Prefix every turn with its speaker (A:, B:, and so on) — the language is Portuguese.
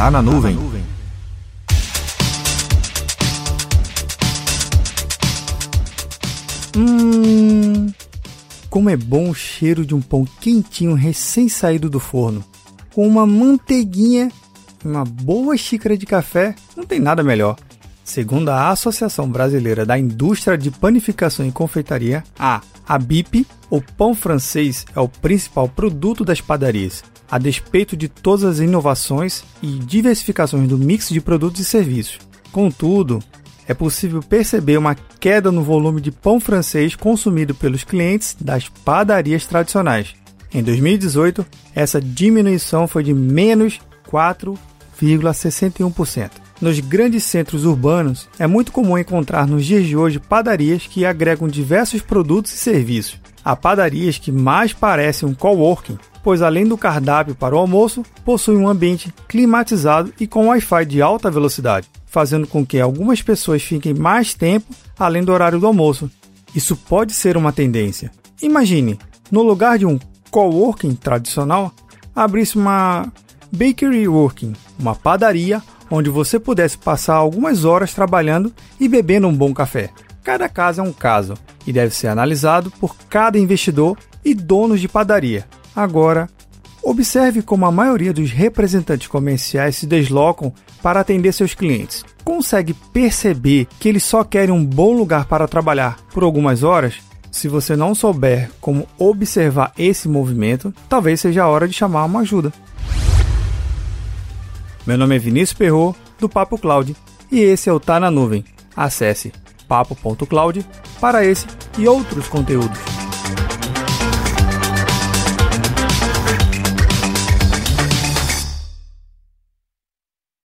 A: Tá na nuvem.
B: Hum, como é bom o cheiro de um pão quentinho recém-saído do forno, com uma manteiguinha e uma boa xícara de café, não tem nada melhor. Segundo a Associação Brasileira da Indústria de Panificação e Confeitaria, a ABIP, o pão francês é o principal produto das padarias, a despeito de todas as inovações e diversificações do mix de produtos e serviços. Contudo, é possível perceber uma queda no volume de pão francês consumido pelos clientes das padarias tradicionais. Em 2018, essa diminuição foi de menos 4,61%. Nos grandes centros urbanos, é muito comum encontrar nos dias de hoje padarias que agregam diversos produtos e serviços. Há padarias que mais parecem um coworking, pois além do cardápio para o almoço, possuem um ambiente climatizado e com Wi-Fi de alta velocidade, fazendo com que algumas pessoas fiquem mais tempo além do horário do almoço. Isso pode ser uma tendência. Imagine, no lugar de um coworking tradicional, abrisse uma bakery working, uma padaria onde você pudesse passar algumas horas trabalhando e bebendo um bom café. Cada caso é um caso e deve ser analisado por cada investidor e donos de padaria. Agora, observe como a maioria dos representantes comerciais se deslocam para atender seus clientes. Consegue perceber que eles só querem um bom lugar para trabalhar por algumas horas? Se você não souber como observar esse movimento, talvez seja a hora de chamar uma ajuda. Meu nome é Vinícius Perro do Papo Cloud, e esse é o Tá na Nuvem. Acesse papo.cloud para esse e outros conteúdos.